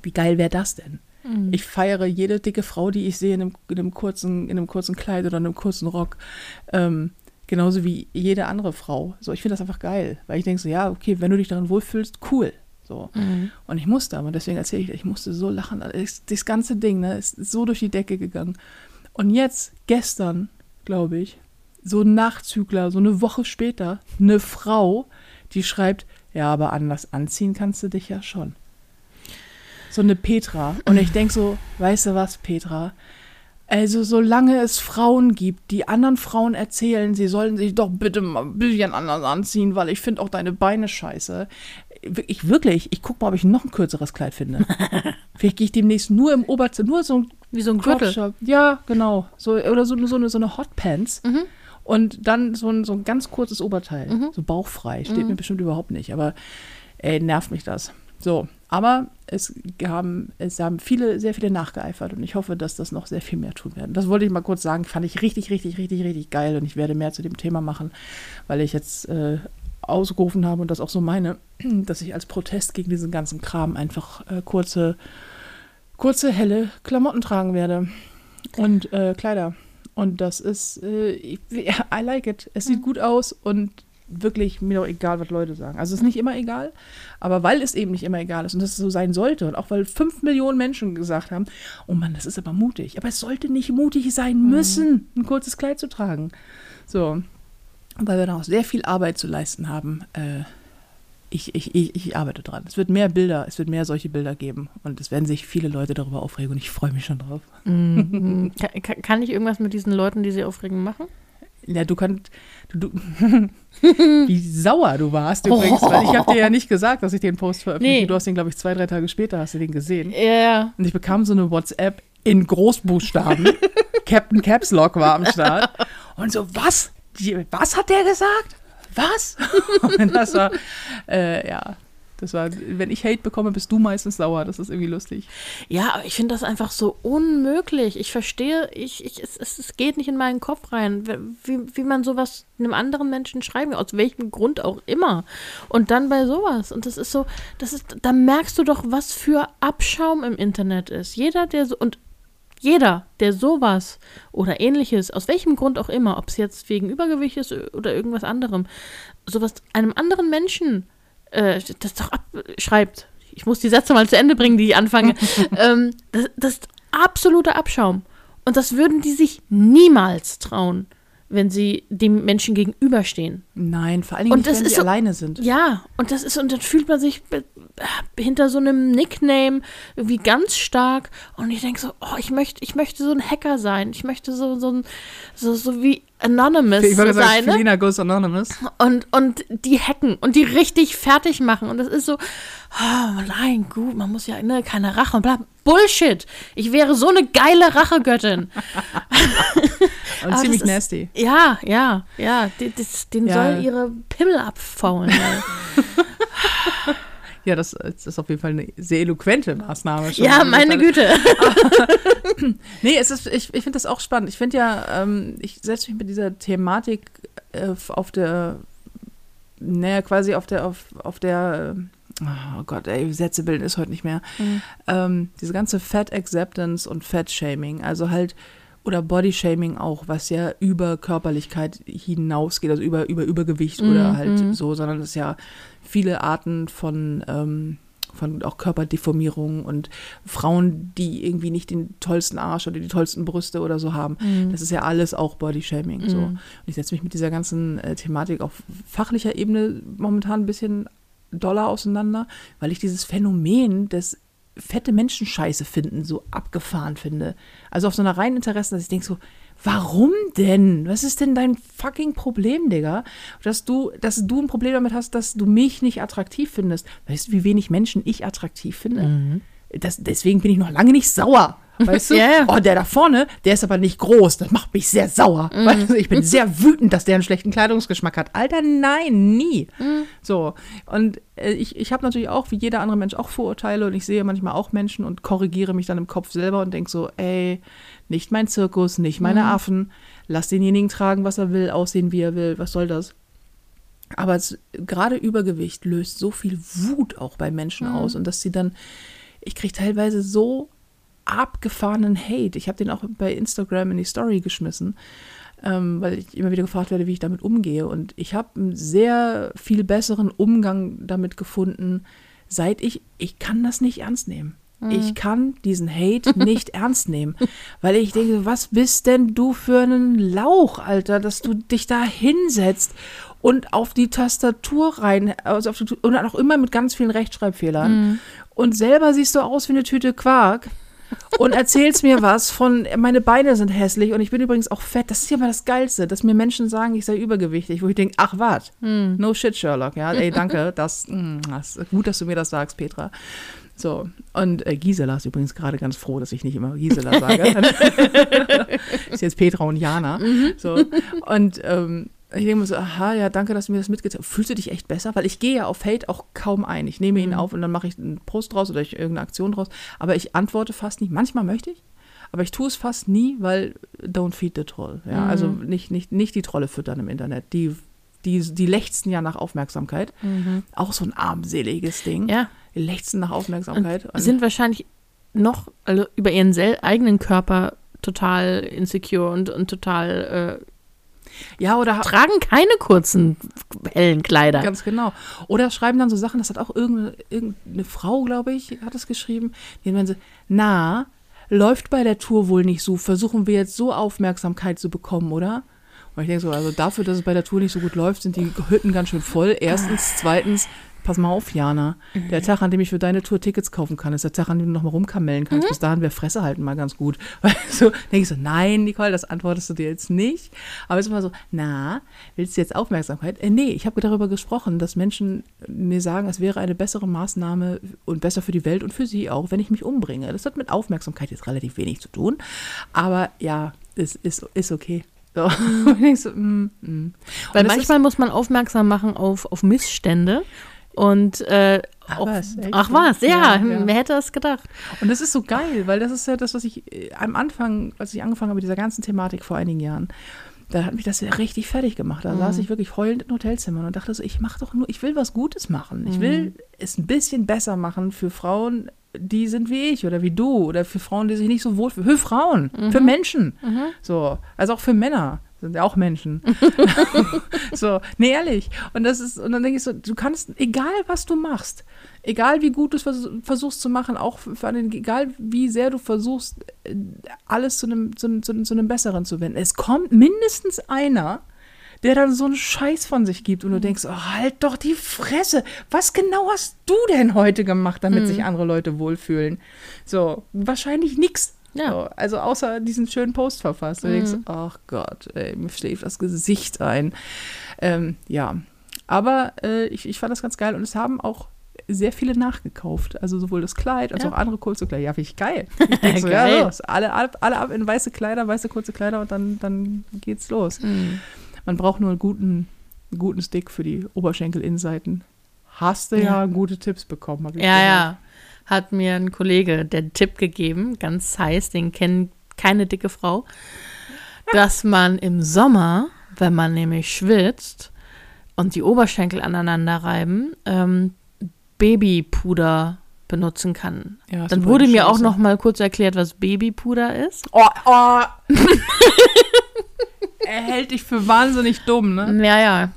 Wie geil wäre das denn? Mhm. Ich feiere jede dicke Frau, die ich sehe in einem, in einem, kurzen, in einem kurzen Kleid oder in einem kurzen Rock. Ähm, genauso wie jede andere Frau. So, ich finde das einfach geil, weil ich denke so, ja, okay, wenn du dich darin wohlfühlst, cool. So. Mhm. Und ich musste, aber deswegen erzähle ich, ich musste so lachen. Das, das ganze Ding, ne, ist so durch die Decke gegangen. Und jetzt, gestern, glaube ich, so ein Nachzügler, so eine Woche später, eine Frau, die schreibt, ja, aber anders anziehen kannst du dich ja schon. So eine Petra. Und ich denke so, weißt du was, Petra? Also solange es Frauen gibt, die anderen Frauen erzählen, sie sollen sich doch bitte mal ein bisschen anders anziehen, weil ich finde auch deine Beine scheiße. Ich wirklich, ich guck mal, ob ich noch ein kürzeres Kleid finde. Vielleicht gehe ich demnächst nur im Oberzimmer, nur so ein Wie so ein Gürtel. Ja, genau. So, oder so, so, eine, so eine Hotpants. Mhm. Und dann so ein, so ein ganz kurzes Oberteil. Mhm. So bauchfrei. Steht Mhm. mir bestimmt überhaupt nicht. Aber ey, nervt mich das. So, aber es haben, es haben viele, sehr viele nachgeeifert und ich hoffe, dass das noch sehr viel mehr tun werden. Das wollte ich mal kurz sagen, fand ich richtig, richtig, richtig, richtig geil und ich werde mehr zu dem Thema machen, weil ich jetzt äh, ausgerufen habe und das auch so meine, dass ich als Protest gegen diesen ganzen Kram einfach äh, kurze, kurze, helle Klamotten tragen werde und äh, Kleider. Und das ist, äh, ich, I like it. Es sieht gut aus und wirklich mir doch egal, was Leute sagen. Also es ist nicht immer egal, aber weil es eben nicht immer egal ist und das so sein sollte und auch weil fünf Millionen Menschen gesagt haben, oh Mann, das ist aber mutig. Aber es sollte nicht mutig sein müssen, ein kurzes Kleid zu tragen. So, weil wir auch sehr viel Arbeit zu leisten haben, äh, ich, ich, ich, ich arbeite dran. Es wird mehr Bilder, es wird mehr solche Bilder geben und es werden sich viele Leute darüber aufregen und ich freue mich schon drauf. Mhm. Kann ich irgendwas mit diesen Leuten, die sie aufregen, machen? Ja, du kannst, du, du wie sauer du warst übrigens, weil ich habe dir ja nicht gesagt, dass ich den Post veröffentliche. Nee. Du hast den, glaube ich, zwei, drei Tage später hast du den gesehen. Ja. Und ich bekam so eine WhatsApp in Großbuchstaben. Captain Caps Lock war am Start. Und so, was? Was hat der gesagt? Was? Und das war, äh, ja, das war, wenn ich Hate bekomme, bist du meistens sauer. Das ist irgendwie lustig. Ja, aber ich finde das einfach so unmöglich. Ich verstehe, ich, ich, es, es, geht nicht in meinen Kopf rein, wie, wie man sowas einem anderen Menschen schreiben kann, aus welchem Grund auch immer. Und dann bei sowas. Und das ist so, das ist, da merkst du doch, was für Abschaum im Internet ist. Jeder, der so, und jeder, der sowas oder ähnliches, aus welchem Grund auch immer, ob es jetzt wegen Übergewicht ist oder irgendwas anderem, sowas einem anderen Menschen äh, das doch abschreibt. Ich muss die Sätze mal zu Ende bringen, die ich anfange. ähm, das, das ist absoluter Abschaum. Und das würden die sich niemals trauen, wenn sie dem Menschen gegenüberstehen. Nein, vor allen Dingen Und nicht, wenn sie so- alleine sind. Ja, und das ist, und dann fühlt man sich hinter so einem Nickname irgendwie ganz stark. Und ich denke so, oh, ich möchte, ich möchte so ein Hacker sein. Ich möchte so, so ein, so, so wie Anonymous Ich würde sagen? Felina Goes Anonymous. Und, und die hacken und die richtig fertig machen. Und das ist so, oh nein, gut, man muss ja, ne, keine Rache und bla. Bullshit. Ich wäre so eine geile Rachegöttin. Und Aber ziemlich ist- nasty. Ja, ja, ja. Das, den Ja. soll ihre Pimmel abfaulen. Ja, das, das ist auf jeden Fall eine sehr eloquente Maßnahme. schon. ja, meine Güte. Nee, es ist, ich, ich finde das auch spannend. Ich finde ja, ähm, ich setze mich mit dieser Thematik äh, auf der, naja, quasi auf der, auf, auf der, oh Gott, ey, Sätze bilden ist heute nicht mehr. Mhm. Ähm, diese ganze Fat Acceptance und Fat Shaming, also halt, oder Body Shaming auch, was ja über Körperlichkeit hinausgeht, also über, über Übergewicht Mhm, oder halt mhm. so, sondern ist ja viele Arten von, ähm, von auch Körperdeformierung und Frauen, die irgendwie nicht den tollsten Arsch oder die tollsten Brüste oder so haben. Mhm. Das ist ja alles auch Body Shaming. So. Mhm. Und ich setze mich mit dieser ganzen äh, Thematik auf fachlicher Ebene momentan ein bisschen doller auseinander, weil ich dieses Phänomen des fette Menschen scheiße finden so abgefahren finde. Also auf so einer reinen Interesse, dass ich denke so, warum denn? Was ist denn dein fucking Problem, Digga? Dass du, dass du ein Problem damit hast, dass du mich nicht attraktiv findest. Weißt du, wie wenig Menschen ich attraktiv finde? Mhm. Das, deswegen bin ich noch lange nicht sauer. Weißt du? Ja, ja. Oh, der da vorne, der ist aber nicht groß. Das macht mich sehr sauer. Mhm. Weißt du, ich bin sehr wütend, dass der einen schlechten Kleidungsgeschmack hat. Alter, nein, nie. Mhm. So. Und äh, ich, ich habe natürlich auch, wie jeder andere Mensch, auch Vorurteile und ich sehe manchmal auch Menschen und korrigiere mich dann im Kopf selber und denke so, ey, nicht mein Zirkus, nicht meine Mhm. Affen. Lass denjenigen tragen, was er will, aussehen, wie er will. Was soll das? Aber es, gerade Übergewicht löst so viel Wut auch bei Menschen Mhm. aus und dass sie dann, ich kriege teilweise so abgefahrenen Hate. Ich habe den auch bei Instagram in die Story geschmissen, ähm, weil ich immer wieder gefragt werde, wie ich damit umgehe. Und ich habe einen sehr viel besseren Umgang damit gefunden, seit ich, ich kann das nicht ernst nehmen. Ich kann diesen Hate nicht ernst nehmen, weil ich denke, was bist denn du für einen Lauch, Alter, dass du dich da hinsetzt und auf die Tastatur rein, also auf die, und auch immer mit ganz vielen Rechtschreibfehlern. Und selber siehst du aus wie eine Tüte Quark und erzählst mir was von, meine Beine sind hässlich und ich bin übrigens auch fett. Das ist ja mal das Geilste, dass mir Menschen sagen, ich sei übergewichtig, wo ich denke, ach was, no shit, Sherlock. Ja, ey, danke, das, mm, das ist gut, dass du mir das sagst, Petra. So, und äh, Gisela ist übrigens gerade ganz froh, dass ich nicht immer Gisela sage. ist jetzt Petra und Jana. So, und ähm, ich denke mir so, aha, ja, danke, dass du mir das mitgeteilt hast. Fühlst du dich echt besser? Weil ich gehe ja auf Hate auch kaum ein. Ich nehme ihn auf und dann mache ich einen Post draus oder ich irgendeine Aktion draus. Aber ich antworte fast nicht. Manchmal möchte ich, aber ich tue es fast nie, weil don't feed the troll. Ja, also nicht, nicht, nicht die Trolle füttern im Internet. Die, die, die lechzen ja nach Aufmerksamkeit. Auch so ein armseliges Ding. Ja. Die lechzen nach Aufmerksamkeit. Und sind wahrscheinlich noch also über ihren sel eigenen Körper total insecure und, und total ja, oder tragen keine kurzen hellen Kleider. Ganz genau. Oder schreiben dann so Sachen, das hat auch irgendeine, irgendeine Frau, glaube ich, hat es geschrieben, die meinen so, na, läuft bei der Tour wohl nicht so, versuchen wir jetzt so Aufmerksamkeit zu bekommen, oder? Und ich denke so, also dafür, dass es bei der Tour nicht so gut läuft, sind die Hütten ganz schön voll. Erstens, zweitens, pass mal auf, Jana. Der Tag, an dem ich für deine Tour Tickets kaufen kann, ist der Tag, an dem du noch mal rumkamellen kannst. Bis dahin wäre Fresse halten mal ganz gut. Weißt du, denke ich so, nein, Nicole, das antwortest du dir jetzt nicht. Aber es ist immer so, na, willst du jetzt Aufmerksamkeit? Äh, nee, ich habe darüber gesprochen, dass Menschen mir sagen, es wäre eine bessere Maßnahme und besser für die Welt und für sie auch, wenn ich mich umbringe. Das hat mit Aufmerksamkeit jetzt relativ wenig zu tun. Aber ja, es ist, ist okay. So. So, mm, mm. Weil manchmal muss man aufmerksam machen auf, auf Missstände. Und äh, Ach auf, was, ach was, ja, Ja, ja. wer hätte es gedacht? Und das ist so geil, weil das ist ja das, was ich äh, am Anfang, als ich angefangen habe mit dieser ganzen Thematik vor einigen Jahren, da hat mich das ja richtig fertig gemacht. Da saß ich wirklich heulend in Hotelzimmern und dachte so, ich mache doch nur, ich will was Gutes machen. Ich will es ein bisschen besser machen für Frauen, die sind wie ich oder wie du oder für Frauen, die sich nicht so wohlfühlen. Für Frauen, für Menschen. So, also auch für Männer sind ja auch Menschen. so, nee, ehrlich. Und das ist, und dann denke ich so, du kannst, egal was du machst, egal wie gut du es vers versuchst zu machen, auch für einen, egal wie sehr du versuchst, äh, alles zu einem, zu, zu, zu einem Besseren zu wenden. Es kommt mindestens einer, der dann so einen Scheiß von sich gibt und du denkst, oh, halt doch die Fresse. Was genau hast du denn heute gemacht, damit sich andere Leute wohlfühlen? So, wahrscheinlich nichts. Ja. So, also außer diesen schönen Post verfasst. Du denkst, ach Gott, ey, mir schläft das Gesicht ein. Ähm, ja, aber äh, ich, ich fand das ganz geil und es haben auch sehr viele nachgekauft. Also sowohl das Kleid als Ja. auch andere kurze Kleider. Ja, finde ich geil. Ich so, Geil. ja, los. Alle, alle, alle ab in weiße Kleider, weiße kurze Kleider und dann, dann geht's los. Mhm. Man braucht nur einen guten, guten Stick für die Oberschenkelinnenseiten. Hast du ja, Ja. gute Tipps bekommen. hab ich Ja, gehört. ja. Hat mir ein Kollege den Tipp gegeben, ganz heiß, den kennen keine dicke Frau, dass man im Sommer, wenn man nämlich schwitzt und die Oberschenkel aneinander reiben, ähm, Babypuder benutzen kann. Ja, Dann wurde mir auch noch mal kurz erklärt, was Babypuder ist. Oh, oh. er hält dich für wahnsinnig dumm, ne? Ja, ja.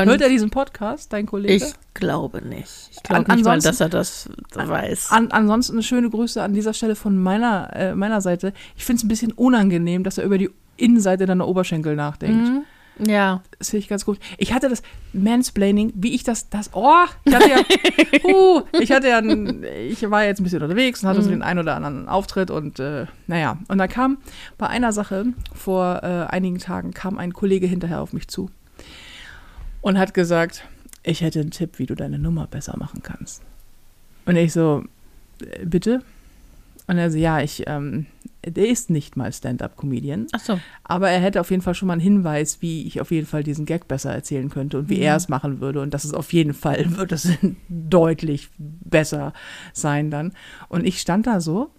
Und Hört er diesen Podcast, dein Kollege? ich glaube nicht. Ich glaube An- nicht mal, dass er das weiß. An, ansonsten schöne Grüße an dieser Stelle von meiner, äh, meiner Seite. Ich finde es ein bisschen unangenehm, dass er über die Innenseite deiner Oberschenkel nachdenkt. Mhm. Ja. Das finde ich ganz gut. Ich hatte das Mansplaining, wie ich das, das, oh, ich hatte ja, uh, ich hatte ja, ich war jetzt ein bisschen unterwegs und hatte so Mhm. den einen oder anderen Auftritt und, äh, naja, und da kam bei einer Sache vor äh, einigen Tagen kam ein Kollege hinterher auf mich zu und hat gesagt, ich hätte einen Tipp, wie du deine Nummer besser machen kannst. Und ich so, äh, bitte? Und er so, ja, ich, ähm, der ist nicht mal Stand-up-Comedian. Ach so. Aber er hätte auf jeden Fall schon mal einen Hinweis, wie ich auf jeden Fall diesen Gag besser erzählen könnte und wie Mhm. er es machen würde. Und das ist auf jeden Fall, wird es deutlich besser sein dann. Und ich stand da so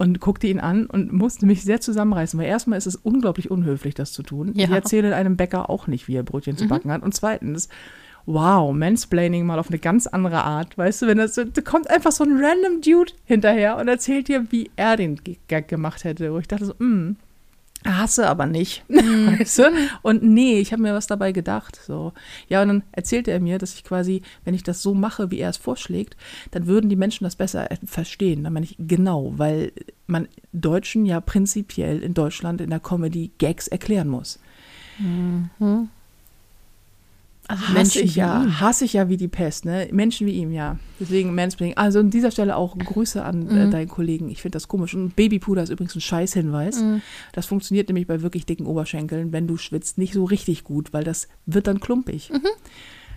und guckte ihn an und musste mich sehr zusammenreißen, weil erstmal ist es unglaublich unhöflich, das zu tun. Ja. Ich erzähle einem Bäcker auch nicht, wie er Brötchen zu Mhm. backen hat. Und zweitens, wow, Mansplaining mal auf eine ganz andere Art. Weißt du, wenn das da kommt einfach so ein random Dude hinterher und erzählt dir, wie er den Gag gemacht hätte. Wo ich dachte so, hm, hasse aber nicht. Weißt du? Und nee, ich habe mir was dabei gedacht. So. Ja, und dann erzählte er mir, dass ich quasi, wenn ich das so mache, wie er es vorschlägt, dann würden die Menschen das besser äh, verstehen. Dann meine ich, genau, weil man Deutschen ja prinzipiell in Deutschland in der Comedy Gags erklären muss. Also Hasse Menschen ich ja, hasse ich ja wie die Pest, ne? Menschen wie ihm, ja. Deswegen Mansplaining. Also an dieser Stelle auch Grüße an äh, Mhm. deinen Kollegen. Ich finde das komisch. Und Babypuder ist übrigens ein Scheißhinweis. Mhm. Das funktioniert nämlich bei wirklich dicken Oberschenkeln, wenn du schwitzt, nicht so richtig gut, weil das wird dann klumpig.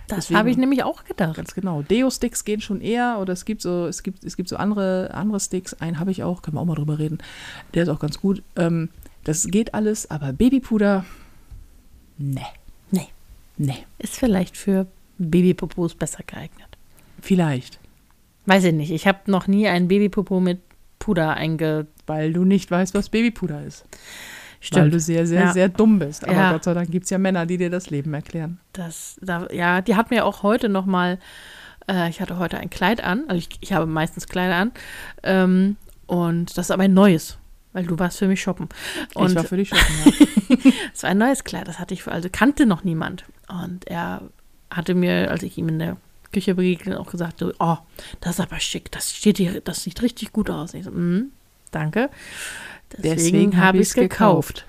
Das Deswegen- habe ich nämlich auch gedacht. Ganz genau. Deo-Sticks gehen schon eher oder es gibt so, es gibt, es gibt so andere, andere Sticks. Einen habe ich auch, können wir auch mal drüber reden. Der ist auch ganz gut. Ähm, das geht alles, aber Babypuder, ne. Nee. Ne. Ist vielleicht für Babypopos besser geeignet. Vielleicht. Weiß ich nicht. Ich habe noch nie ein Babypopo mit Puder einge... Weil du nicht weißt, was Babypuder ist. Weil Stimmt. du sehr, sehr, Ja. sehr dumm bist. Aber Ja. Gott sei Dank gibt es ja Männer, die dir das Leben erklären. Das, da, ja, die hat mir auch heute noch mal, äh, ich hatte heute ein Kleid an, also ich, ich habe meistens Kleider an, ähm, und das ist aber ein neues, weil du warst für mich shoppen. ich Und war für dich shoppen, ja. es war ein neues Kleid, das hatte ich, für, also kannte noch niemand. Und er hatte mir, als ich ihm in der Küche begegnet, auch gesagt, so, oh, das ist aber schick, das steht hier, das sieht richtig gut aus. Ich so, mm, danke. Deswegen, Deswegen hab habe ich es gekauft.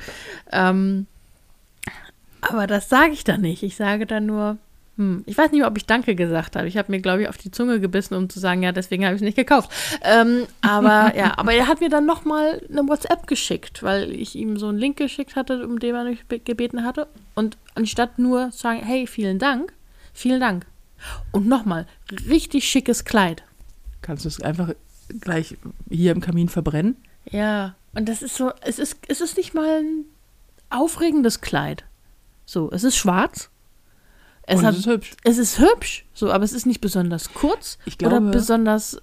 Ähm, aber das sage ich dann nicht. Ich sage dann nur, hm, ich weiß nicht mehr, ob ich Danke gesagt habe. Ich habe mir, glaube ich, auf die Zunge gebissen, um zu sagen, ja, deswegen habe ich es nicht gekauft. Ähm, aber ja, aber er hat mir dann nochmal eine WhatsApp geschickt, weil ich ihm so einen Link geschickt hatte, um den er mich be- gebeten hatte. Und anstatt nur zu sagen, hey, vielen Dank, vielen Dank. Und nochmal, richtig schickes Kleid. Kannst du es einfach gleich hier im Kamin verbrennen? Ja, und das ist so, es ist, es ist nicht mal ein aufregendes Kleid. So, es ist schwarz. Es, hat, es ist hübsch. es ist hübsch, so, aber es ist nicht besonders kurz Ich oder glaube- besonders äh,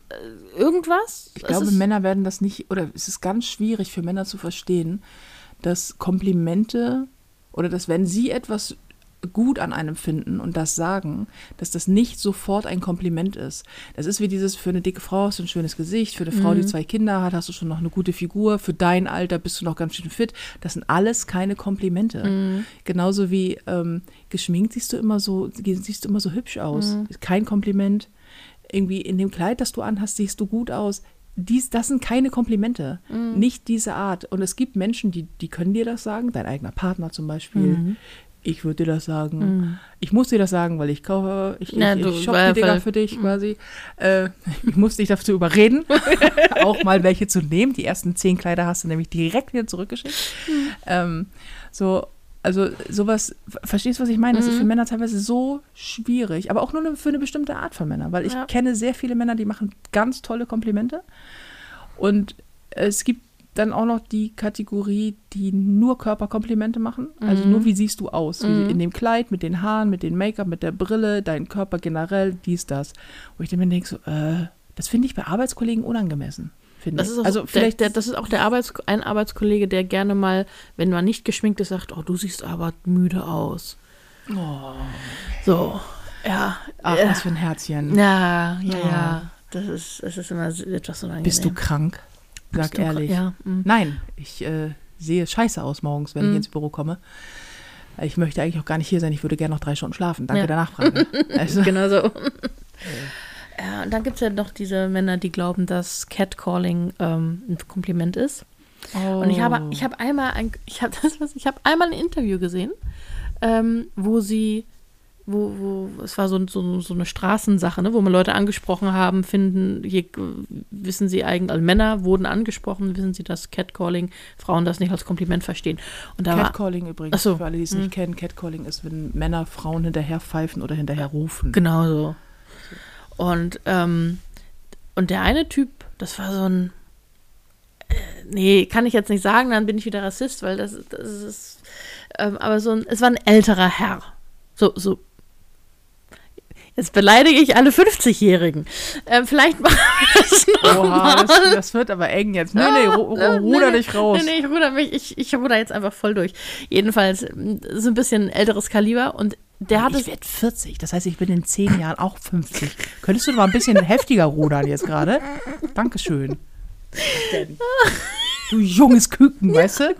irgendwas. Ich Es glaube, Männer werden das nicht, oder es ist ganz schwierig für Männer zu verstehen, dass Komplimente oder dass wenn sie etwas gut an einem finden und das sagen, dass das nicht sofort ein Kompliment ist. Das ist wie dieses, für eine dicke Frau hast du ein schönes Gesicht, für eine Frau, die zwei Kinder hat, hast du schon noch eine gute Figur, für dein Alter bist du noch ganz schön fit. Das sind alles keine Komplimente. Genauso wie ähm, geschminkt siehst du immer so, siehst du immer so hübsch aus. Kein Kompliment. Irgendwie in dem Kleid, das du anhast, siehst du gut aus. Dies, das sind keine Komplimente. Nicht diese Art. Und es gibt Menschen, die, die können dir das sagen, dein eigener Partner zum Beispiel. Ich würde dir das sagen. Ich muss dir das sagen, weil ich kaufe, ich, Ja, ich, ich shoppe die Dinger für dich quasi. Äh, ich muss dich dazu überreden, auch mal welche zu nehmen. Die ersten zehn Kleider hast du nämlich direkt wieder zurückgeschickt. Ähm, so, also sowas, verstehst du, was ich meine? Das ist für Männer teilweise so schwierig, aber auch nur eine- für eine bestimmte Art von Männern, weil ich Ja. kenne sehr viele Männer, die machen ganz tolle Komplimente und es gibt dann auch noch die Kategorie, die nur Körperkomplimente machen. Also nur, wie siehst du aus? Wie in dem Kleid, mit den Haaren, mit dem Make-up, mit der Brille, dein Körper generell, dies, das. Wo ich dann mir denke, so, äh, das finde ich bei Arbeitskollegen unangemessen. Das ist auch, also der, vielleicht, der, das ist auch der Arbeits, ein Arbeitskollege, der gerne mal, wenn man nicht geschminkt ist, sagt, oh, du siehst aber müde aus. Oh. So. Ja. Ach, äh, was für ein Herzchen. ja, ja, Ja. ja. Das ist, es ist immer etwas unangenehm. Bist du krank? Sag ehrlich. Ja. mm. Nein, ich äh, sehe scheiße aus morgens, wenn Mhm. ich ins Büro komme. Ich möchte eigentlich auch gar nicht hier sein. Ich würde gerne noch drei Stunden schlafen. Danke Ja. der Nachfrage. Also, Genau so. Ja, und dann gibt es ja noch diese Männer, die glauben, dass Catcalling ähm, ein Kompliment ist. Und ich habe, Oh. ich habe einmal ein, ich habe das, was, ich habe einmal ein Interview gesehen, ähm, wo sie, wo, wo, es war so, so, so eine Straßensache, ne, wo man Leute angesprochen haben, finden, hier wissen sie eigentlich, also Männer wurden angesprochen, wissen sie, dass Catcalling Frauen das nicht als Kompliment verstehen. Und da war, Catcalling übrigens, Ach so. für alle, die es nicht kennen, Catcalling ist, wenn Männer Frauen hinterher pfeifen oder hinterher rufen. Genau so. Und, ähm, und der eine Typ, das war so ein. Äh, nee, kann ich jetzt nicht sagen, dann bin ich wieder Rassist, weil das, das ist. Ähm, aber so ein, es war ein älterer Herr. So, so. Jetzt beleidige ich alle 50-Jährigen. Ähm, vielleicht machen wir das Oha, nochmal. das, das wird aber eng jetzt. Nee, nee, ru Ah, ruder nee, dich raus. Nee, nee, ich ruder mich, ich, ich ruder jetzt einfach voll durch. Jedenfalls, m, so ein bisschen älteres Kaliber und der hat es. ich werde 40, das heißt, ich bin in zehn Jahren auch 50. Könntest du mal ein bisschen heftiger rudern jetzt gerade? Dankeschön. Du junges Küken, weißt du?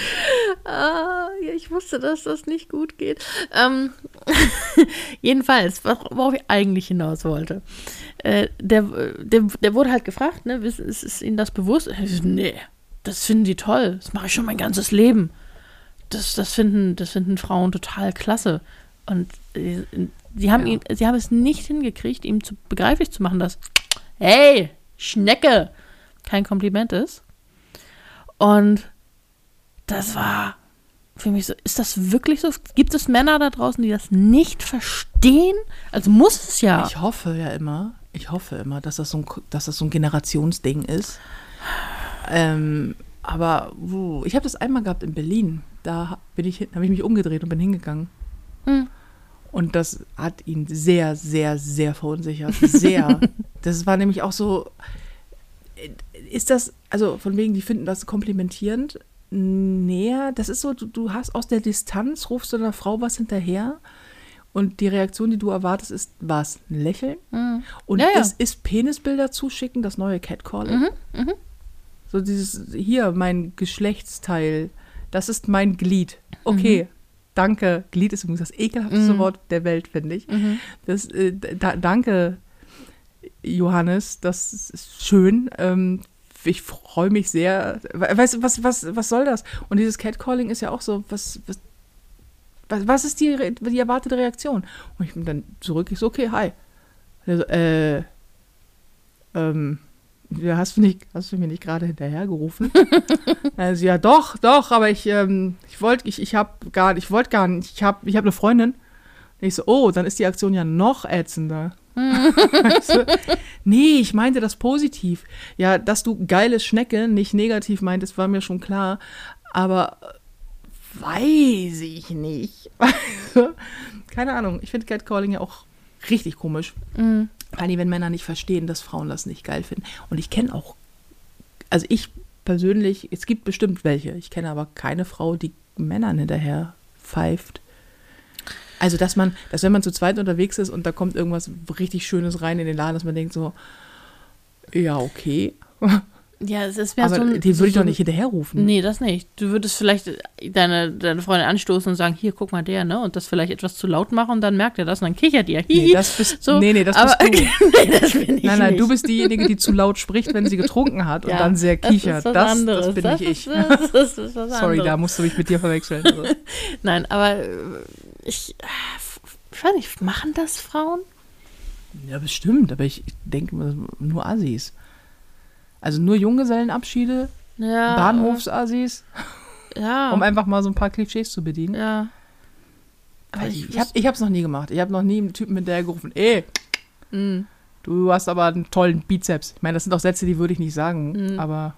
Ah, ja, ich wusste, dass das nicht gut geht. Ähm, jedenfalls, wor- worauf ich eigentlich hinaus wollte. Äh, der, der, der wurde halt gefragt, ne, ist, ist, Ihnen das bewusst? So, nee, das finden die toll. Das mache ich schon mein ganzes Leben. Das, das, finden, das finden Frauen total klasse. Und äh, sie, haben Ja. ihn, sie haben es nicht hingekriegt, ihm zu, begreiflich zu machen, dass, hey, Schnecke, kein Kompliment ist. Und das war für mich so, ist das wirklich so? Gibt es Männer da draußen, die das nicht verstehen? Also muss es ja. Ich hoffe ja immer, ich hoffe immer, dass das so ein, dass das so ein Generationsding ist. Ähm, aber uh, ich habe das einmal gehabt in Berlin. Da bin ich, habe ich mich umgedreht und bin hingegangen. Hm. Und das hat ihn sehr, sehr, sehr verunsichert. Sehr. das war nämlich auch so. Ist das, also von wegen, die finden das komplimentierend? Näher. Das ist so, du, du hast aus der Distanz, rufst du einer Frau was hinterher und die Reaktion, die du erwartest, ist was? Ein Lächeln? Mhm. Und Ja, ja. Ist, ist Penisbilder zuschicken das neue Catcalling? Mhm, mhm. So dieses, hier, mein Geschlechtsteil, das ist mein Glied. Okay, danke. Glied ist übrigens das ekelhafteste Mhm. Wort der Welt, finde ich. Mhm. Das, äh, da, danke, Johannes, das ist schön. Ähm, ich freue mich sehr. We- Weißt du, was, was, was soll das? Und dieses Catcalling ist ja auch so, was, was, was, ist die, die erwartete Reaktion? Und ich bin dann zurück, ich so, okay, hi. So, äh, ähm, ja, hast du, nicht, hast du mir nicht gerade hinterhergerufen? also, ja, doch, doch, aber ich, ähm, ich wollte, ich, ich hab gar, ich wollte gar nicht, ich habe ich hab eine Freundin. Und ich so, oh, dann ist die Aktion ja noch ätzender. Weißt du? nee, ich meinte das positiv. Ja, dass du geile Schnecke nicht negativ meintest, war mir schon klar. Aber äh, weiß ich nicht. Also, Keine Ahnung. Ich finde Catcalling ja auch richtig komisch. Mhm. Vor allem, wenn Männer nicht verstehen, dass Frauen das nicht geil finden. Und ich kenne auch, also ich persönlich, es gibt bestimmt welche. Ich kenne aber keine Frau, die Männern hinterher pfeift. Also, dass man, dass wenn man zu zweit unterwegs ist und da kommt irgendwas richtig Schönes rein in den Laden, dass man denkt so, ja, okay. Ja, es ist aber so ein. den würde ich so doch nicht hinterherrufen. Nee, das nicht. Du würdest vielleicht deine, deine Freundin anstoßen und sagen, hier, guck mal der, ne? Und das vielleicht etwas zu laut machen und dann merkt er das und dann kichert ihr. Nee, das bist, so, nee, nee, das aber, bist du. nee, das bin ich Nein, nein, nicht. du bist diejenige, die zu laut spricht, wenn sie getrunken hat und Ja, dann sehr das kichert. Das, anderes. das bin das nicht ich. Ist, das das was Sorry, da musst du mich mit dir verwechseln. Also. Nein, aber äh, ich, äh, ich weiß nicht, machen das Frauen? Ja, bestimmt, aber ich denke nur Assis. Also nur Junggesellenabschiede, Ja. Bahnhofsassis, Ja. um einfach mal so ein paar Klischees zu bedienen. ja. Aber ich, ich habe ich hab's noch nie gemacht. Ich habe noch nie einen Typen mit der gerufen, ey, Mm. du hast aber einen tollen Bizeps. Ich meine, das sind auch Sätze, die würde ich nicht sagen, Mhm. aber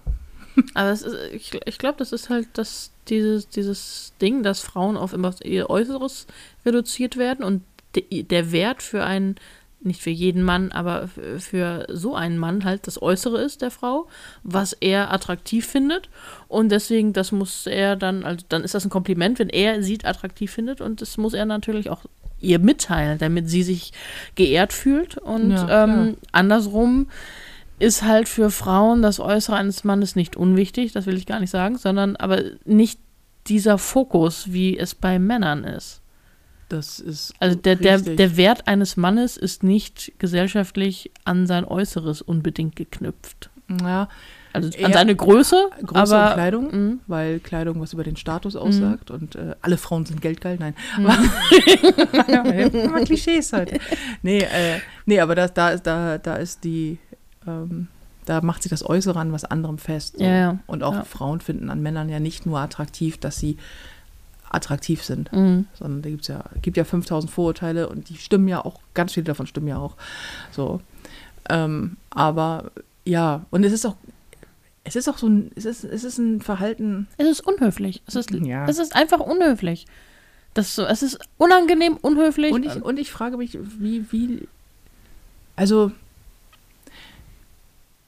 Aber es ist, ich, ich glaube, das ist halt das, dieses, dieses Ding, dass Frauen auf immer ihr Äußeres reduziert werden und de, der Wert für einen, nicht für jeden Mann, aber für so einen Mann halt das Äußere ist der Frau, was er attraktiv findet. Und deswegen, das muss er dann, also dann ist das ein Kompliment, wenn er sie attraktiv findet und das muss er natürlich auch ihr mitteilen, damit sie sich geehrt fühlt. Und Ja, ähm, andersrum ist halt für Frauen das Äußere eines Mannes nicht unwichtig, das will ich gar nicht sagen, sondern aber nicht dieser Fokus, wie es bei Männern ist. Das ist Also der, der, der Wert eines Mannes ist nicht gesellschaftlich an sein Äußeres unbedingt geknüpft. ja, Also an seine Größe, Größe aber und Kleidung, Mhm. weil Kleidung was über den Status aussagt und äh, alle Frauen sind geldgeil. Nein, Mhm. aber Klischees halt. Nee, äh, nee aber das, da, ist- da, da ist die, ähm, da macht sich das Äußere an was anderem fest. so. Ja, ja. Und auch Ja. Frauen finden an Männern ja nicht nur attraktiv, dass sie attraktiv sind, Mhm. sondern da gibt's ja, gibt ja 5000 Vorurteile und die stimmen ja auch, ganz viele davon stimmen ja auch. So. Ähm, aber ja, und es ist auch, es ist auch so ein, es ist, es ist ein Verhalten, Es ist unhöflich. Es ist, Ja. es ist einfach unhöflich. Das so, es ist unangenehm, unhöflich. Und ich, und ich frage mich, wie, wie, also,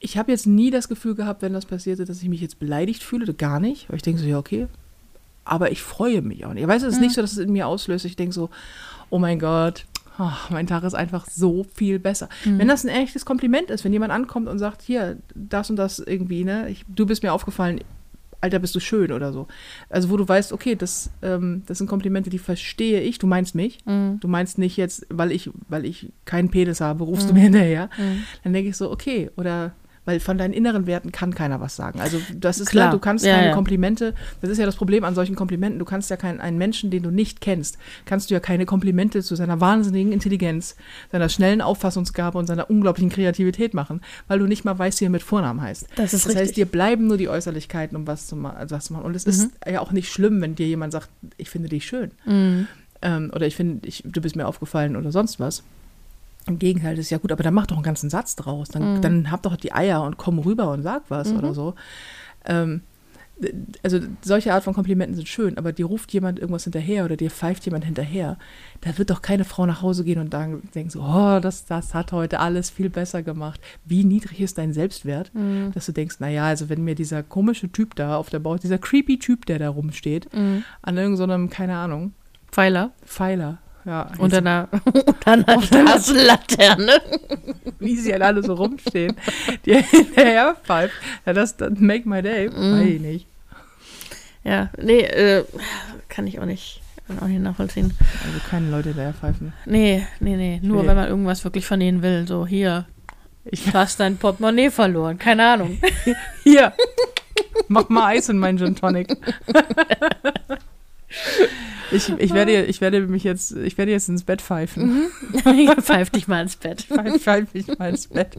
ich habe jetzt nie das Gefühl gehabt, wenn das passierte, dass ich mich jetzt beleidigt fühle, gar nicht. Weil ich denke so, ja, okay. Aber ich freue mich auch nicht. Ich weiß, es ist nicht so, dass es in mir auslöst. Ich denke so, oh mein Gott, oh, mein Tag ist einfach so viel besser. Wenn das ein echtes Kompliment ist, wenn jemand ankommt und sagt, hier, das und das irgendwie, ne, ich, du bist mir aufgefallen, Alter, bist du schön oder so. Also wo du weißt, okay, das, ähm, das sind Komplimente, die verstehe ich, du meinst mich. Mhm. Du meinst nicht jetzt, weil ich, weil ich keinen Penis habe, rufst du mir hinterher. Mhm. Dann denke ich so, okay, oder weil von deinen inneren Werten kann keiner was sagen. Also das ist Klar. klar, du kannst Ja, keine ja. Komplimente, das ist ja das Problem an solchen Komplimenten, du kannst ja keinen einen Menschen, den du nicht kennst, kannst du ja keine Komplimente zu seiner wahnsinnigen Intelligenz, seiner schnellen Auffassungsgabe und seiner unglaublichen Kreativität machen, weil du nicht mal weißt, wie er mit Vornamen heißt. Das ist das heißt, richtig. dir bleiben nur die Äußerlichkeiten, um was zu, ma also was zu machen. Und es ist ja auch nicht schlimm, wenn dir jemand sagt, ich finde dich schön. Mhm. Ähm, oder ich finde, ich, du bist mir aufgefallen oder sonst was. Im Gegenteil, das ist ja gut, aber dann mach doch einen ganzen Satz draus. Dann, Mhm. dann hab doch die Eier und komm rüber und sag was oder so. Ähm, also solche Art von Komplimenten sind schön, aber dir ruft jemand irgendwas hinterher oder dir pfeift jemand hinterher. Da wird doch keine Frau nach Hause gehen und dann denken so, oh, das, das hat heute alles viel besser gemacht. Wie niedrig ist dein Selbstwert, Mhm. dass du denkst, naja, also wenn mir dieser komische Typ da auf der Bau, dieser creepy Typ, der da rumsteht, Mhm. an irgendeinem, keine Ahnung, Pfeiler Pfeiler. Ja, unter einer, unter einer Straßenlaterne. wie sie halt alle so rumstehen, die hinterher pfeift. Ja, das, das make my day. Mhm. Weiß ich nicht. Ja, nee, äh, kann ich auch nicht, auch nicht nachvollziehen. Also keine Leute hinterher pfeifen. Nee, nee, nee. Nur will- wenn man irgendwas wirklich von denen will. So, hier, Ich, hast dein Portemonnaie verloren. Keine Ahnung. hier, mach mal Eis in meinen Gin Tonic. Ich, ich, werde, ich werde mich jetzt, ich werde jetzt ins Bett pfeifen. Pfeif dich mal ins Bett. Pfeif, pfeif mich mal ins Bett.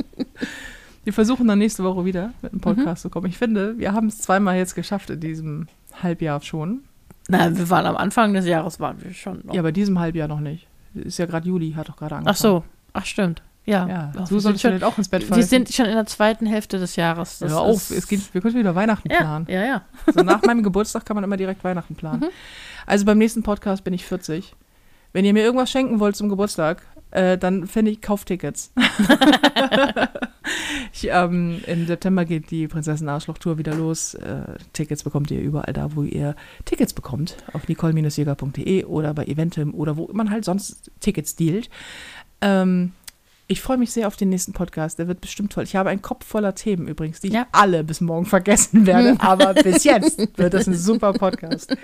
Wir versuchen dann nächste Woche wieder mit einem Podcast zu kommen. Ich finde, wir haben es zweimal jetzt geschafft in diesem Halbjahr schon. Na, wir waren am Anfang des Jahres, waren wir schon noch. Ja, bei diesem Halbjahr noch nicht. Ist ja gerade Juli, hat doch gerade angefangen. Ach so, ach stimmt. Ja, Ja, du sind solltest schon, vielleicht auch ins Bett wir pfeifen. sind schon in der zweiten Hälfte des Jahres. Das Hör auf, es geht, wir können wieder Weihnachten ja, planen. ja, ja. So nach meinem Geburtstag kann man immer direkt Weihnachten planen. Also beim nächsten Podcast bin ich 40. Wenn ihr mir irgendwas schenken wollt zum Geburtstag, äh, dann finde ich, kauft Tickets. ich, ähm, Im September geht die Prinzessin Arschloch Tour wieder los. Äh, Tickets bekommt ihr überall da, wo ihr Tickets bekommt. Auf nicole-jäger.de oder bei Eventim oder wo man halt sonst Tickets dealt. Ähm, ich freue mich sehr auf den nächsten Podcast. Der wird bestimmt toll. Ich habe einen Kopf voller Themen übrigens, die Ja. ich alle bis morgen vergessen werde. Aber bis jetzt wird das ein super Podcast.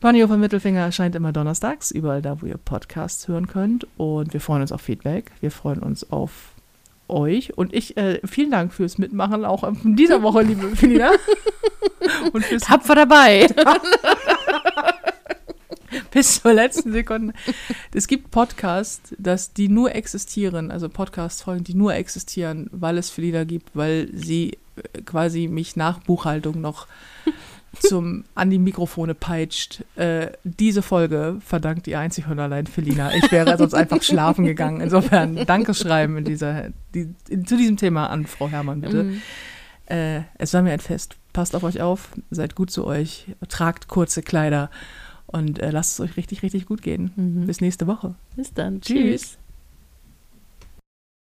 Panio von Mittelfinger erscheint immer donnerstags, überall da, wo ihr Podcasts hören könnt. Und wir freuen uns auf Feedback. Wir freuen uns auf euch. Und ich, äh, vielen Dank fürs Mitmachen, auch in dieser Woche, liebe Felina. Und fürs Tapfer dabei. bis zur letzten Sekunde. Es gibt Podcasts, dass die nur existieren, also Podcast-Folgen, die nur existieren, weil es Felina gibt, weil sie äh, quasi mich nach Buchhaltung noch zum an die Mikrofone peitscht. Äh, diese Folge verdankt ihr einzig und allein Felina. Ich wäre sonst einfach schlafen gegangen. Insofern Dankeschreiben in dieser, die, in, zu diesem Thema an Frau Herrmann, bitte. Mhm. Äh, es war mir ein Fest. Passt auf euch auf, seid gut zu euch, tragt kurze Kleider und äh, lasst es euch richtig, richtig gut gehen. Mhm. Bis nächste Woche. Bis dann. Tschüss. Tschüss.